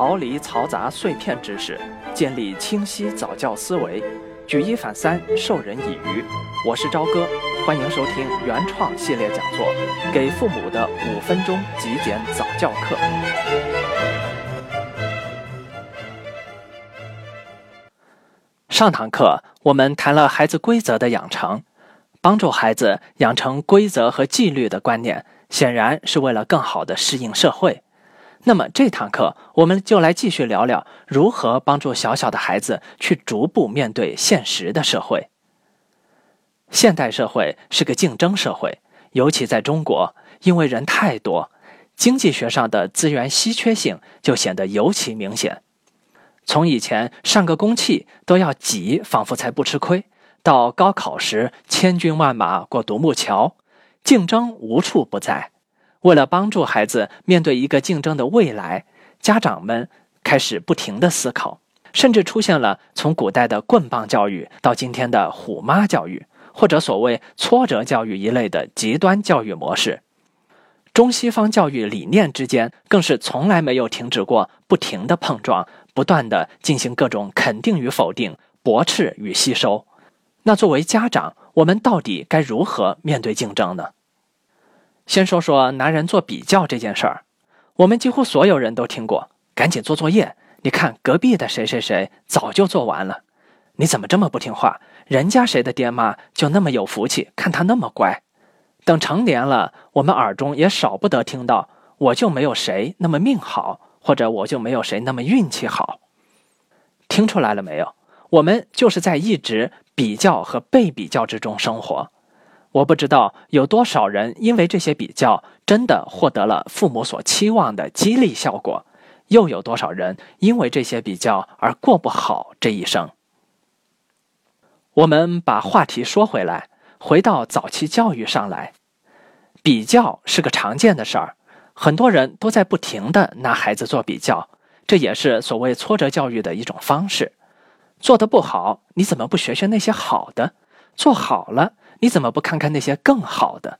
逃离嘈杂碎片知识，建立清晰早教思维，举一反三，授人以渔。我是朝哥，欢迎收听原创系列讲座《给父母的五分钟极简早教课》。上堂课我们谈了孩子规则的养成，帮助孩子养成规则和纪律的观念，显然是为了更好的适应社会。那么这堂课我们就来继续聊聊如何帮助小小的孩子去逐步面对现实的社会。现代社会是个竞争社会，尤其在中国，因为人太多，经济学上的资源稀缺性就显得尤其明显。从以前上个公器都要挤，仿佛才不吃亏，到高考时千军万马过独木桥，竞争无处不在。为了帮助孩子面对一个竞争的未来，家长们开始不停的思考，甚至出现了从古代的棍棒教育到今天的虎妈教育，或者所谓挫折教育一类的极端教育模式。中西方教育理念之间更是从来没有停止过不停的碰撞，不断的进行各种肯定与否定、驳斥与吸收。那作为家长，我们到底该如何面对竞争呢？先说说拿人做比较这件事儿，我们几乎所有人都听过。赶紧做作业，你看隔壁的谁谁谁早就做完了，你怎么这么不听话？人家谁的爹妈就那么有福气，看他那么乖。等成年了，我们耳中也少不得听到“我就没有谁那么命好”或者“我就没有谁那么运气好”。听出来了没有？我们就是在一直比较和被比较之中生活。我不知道有多少人因为这些比较真的获得了父母所期望的激励效果，又有多少人因为这些比较而过不好这一生。我们把话题说回来，回到早期教育上来，比较是个常见的事儿，很多人都在不停的拿孩子做比较，这也是所谓挫折教育的一种方式。做的不好，你怎么不学学那些好的？做好了。你怎么不看看那些更好的？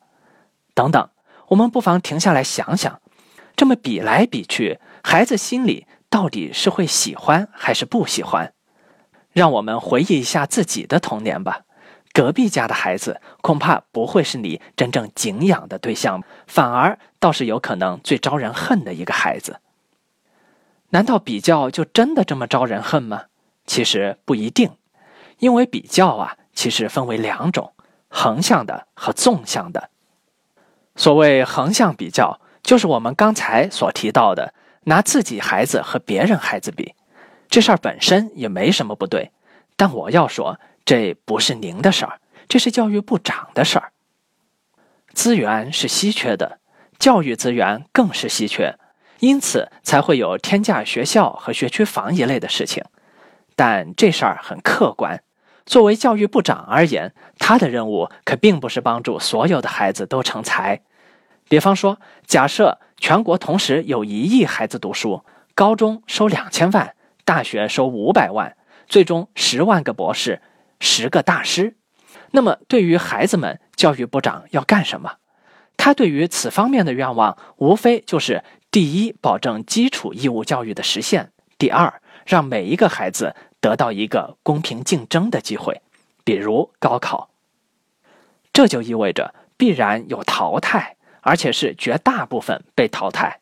等等，我们不妨停下来想想，这么比来比去，孩子心里到底是会喜欢还是不喜欢？让我们回忆一下自己的童年吧。隔壁家的孩子恐怕不会是你真正敬仰的对象，反而倒是有可能最招人恨的一个孩子。难道比较就真的这么招人恨吗？其实不一定，因为比较啊，其实分为两种。横向的和纵向的，所谓横向比较，就是我们刚才所提到的，拿自己孩子和别人孩子比，这事儿本身也没什么不对。但我要说，这不是您的事儿，这是教育部长的事儿。资源是稀缺的，教育资源更是稀缺，因此才会有天价学校和学区房一类的事情。但这事儿很客观。作为教育部长而言，他的任务可并不是帮助所有的孩子都成才。比方说，假设全国同时有一亿孩子读书，高中收两千万，大学收五百万，最终十万个博士，十个大师。那么，对于孩子们，教育部长要干什么？他对于此方面的愿望，无非就是第一，保证基础义务教育的实现；第二，让每一个孩子。得到一个公平竞争的机会，比如高考，这就意味着必然有淘汰，而且是绝大部分被淘汰。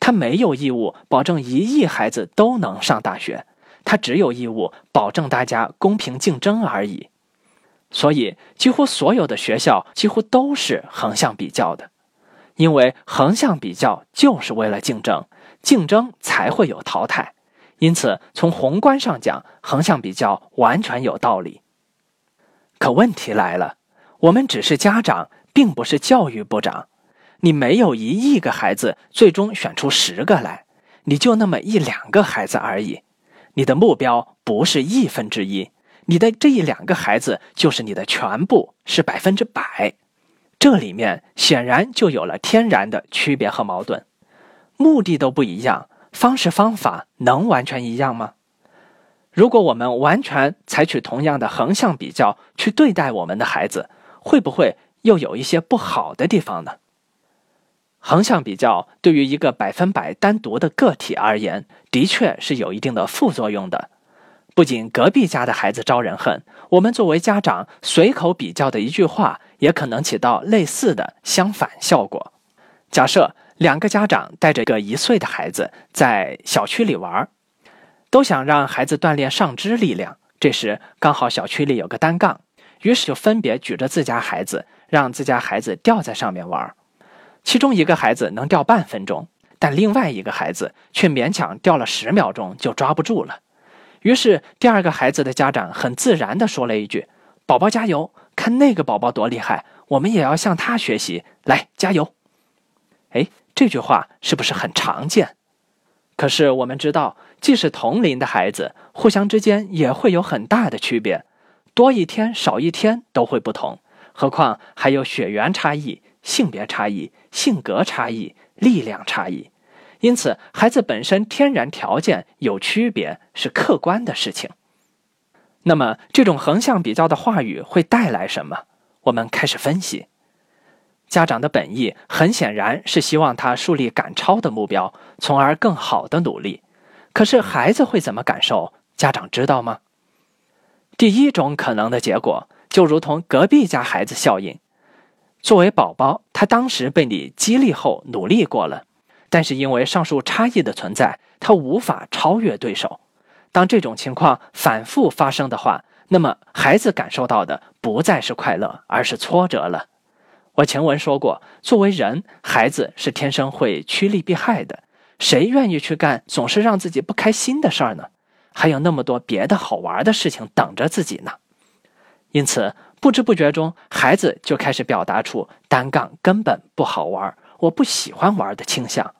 他没有义务保证一亿孩子都能上大学，他只有义务保证大家公平竞争而已。所以，几乎所有的学校几乎都是横向比较的，因为横向比较就是为了竞争，竞争才会有淘汰。因此，从宏观上讲，横向比较完全有道理。可问题来了，我们只是家长，并不是教育部长。你没有一亿个孩子，最终选出十个来，你就那么一两个孩子而已。你的目标不是亿分之一，你的这一两个孩子就是你的全部，是百分之百。这里面显然就有了天然的区别和矛盾，目的都不一样。方式方法能完全一样吗？如果我们完全采取同样的横向比较去对待我们的孩子，会不会又有一些不好的地方呢？横向比较对于一个百分百单独的个体而言，的确是有一定的副作用的。不仅隔壁家的孩子招人恨，我们作为家长随口比较的一句话，也可能起到类似的相反效果。假设两个家长带着个一岁的孩子在小区里玩，都想让孩子锻炼上肢力量。这时刚好小区里有个单杠，于是就分别举着自家孩子，让自家孩子吊在上面玩。其中一个孩子能吊半分钟，但另外一个孩子却勉强吊了十秒钟就抓不住了。于是第二个孩子的家长很自然地说了一句：“宝宝加油！看那个宝宝多厉害，我们也要向他学习，来加油！”哎，这句话是不是很常见？可是我们知道，即使同龄的孩子，互相之间也会有很大的区别，多一天少一天都会不同，何况还有血缘差异。性别差异、性格差异、力量差异，因此孩子本身天然条件有区别是客观的事情。那么，这种横向比较的话语会带来什么？我们开始分析。家长的本意很显然是希望他树立赶超的目标，从而更好的努力。可是孩子会怎么感受？家长知道吗？第一种可能的结果，就如同隔壁家孩子效应。作为宝宝，他当时被你激励后努力过了，但是因为上述差异的存在，他无法超越对手。当这种情况反复发生的话，那么孩子感受到的不再是快乐，而是挫折了。我前文说过，作为人，孩子是天生会趋利避害的，谁愿意去干总是让自己不开心的事儿呢？还有那么多别的好玩的事情等着自己呢。因此。不知不觉中，孩子就开始表达出单杠根本不好玩，我不喜欢玩的倾向。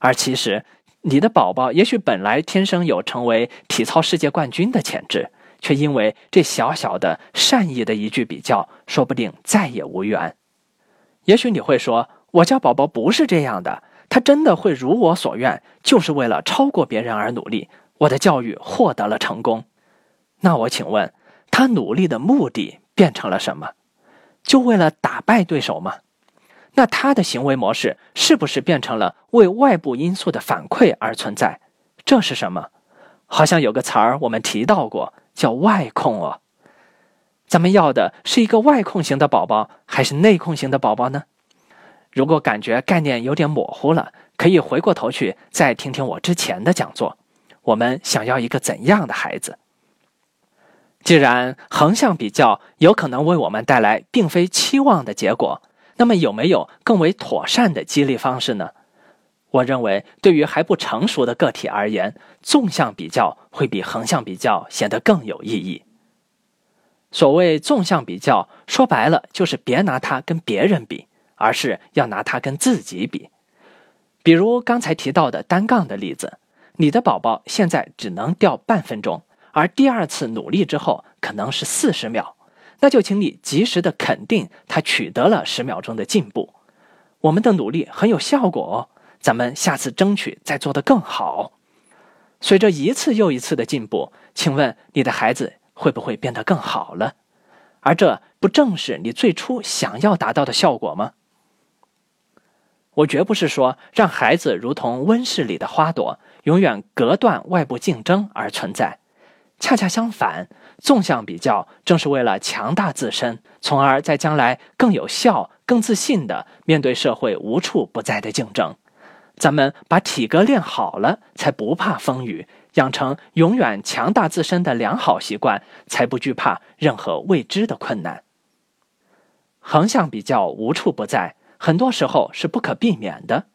而其实，你的宝宝也许本来天生有成为体操世界冠军的潜质，却因为这小小的善意的一句比较，说不定再也无缘。也许你会说，我家宝宝不是这样的，他真的会如我所愿，就是为了超过别人而努力，我的教育获得了成功。那我请问，他努力的目的？变成了什么？就为了打败对手吗？那他的行为模式是不是变成了为外部因素的反馈而存在？这是什么？好像有个词儿我们提到过，叫外控哦。咱们要的是一个外控型的宝宝，还是内控型的宝宝呢？如果感觉概念有点模糊了，可以回过头去再听听我之前的讲座。我们想要一个怎样的孩子？既然横向比较有可能为我们带来并非期望的结果，那么有没有更为妥善的激励方式呢？我认为，对于还不成熟的个体而言，纵向比较会比横向比较显得更有意义。所谓纵向比较，说白了就是别拿它跟别人比，而是要拿它跟自己比。比如刚才提到的单杠的例子，你的宝宝现在只能吊半分钟。而第二次努力之后，可能是四十秒，那就请你及时的肯定他取得了十秒钟的进步。我们的努力很有效果哦，咱们下次争取再做得更好。随着一次又一次的进步，请问你的孩子会不会变得更好了？而这不正是你最初想要达到的效果吗？我绝不是说让孩子如同温室里的花朵，永远隔断外部竞争而存在。恰恰相反，纵向比较正是为了强大自身，从而在将来更有效、更自信地面对社会无处不在的竞争。咱们把体格练好了，才不怕风雨；养成永远强大自身的良好习惯，才不惧怕任何未知的困难。横向比较无处不在，很多时候是不可避免的。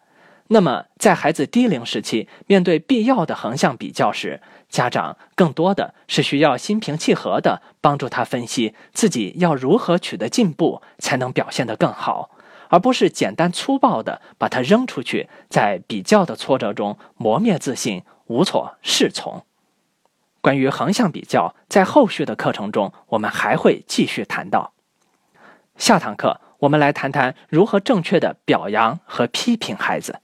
那么，在孩子低龄时期，面对必要的横向比较时，家长更多的是需要心平气和的帮助他分析自己要如何取得进步，才能表现得更好，而不是简单粗暴的把他扔出去，在比较的挫折中磨灭自信，无所适从。关于横向比较，在后续的课程中，我们还会继续谈到。下堂课我们来谈谈如何正确的表扬和批评孩子。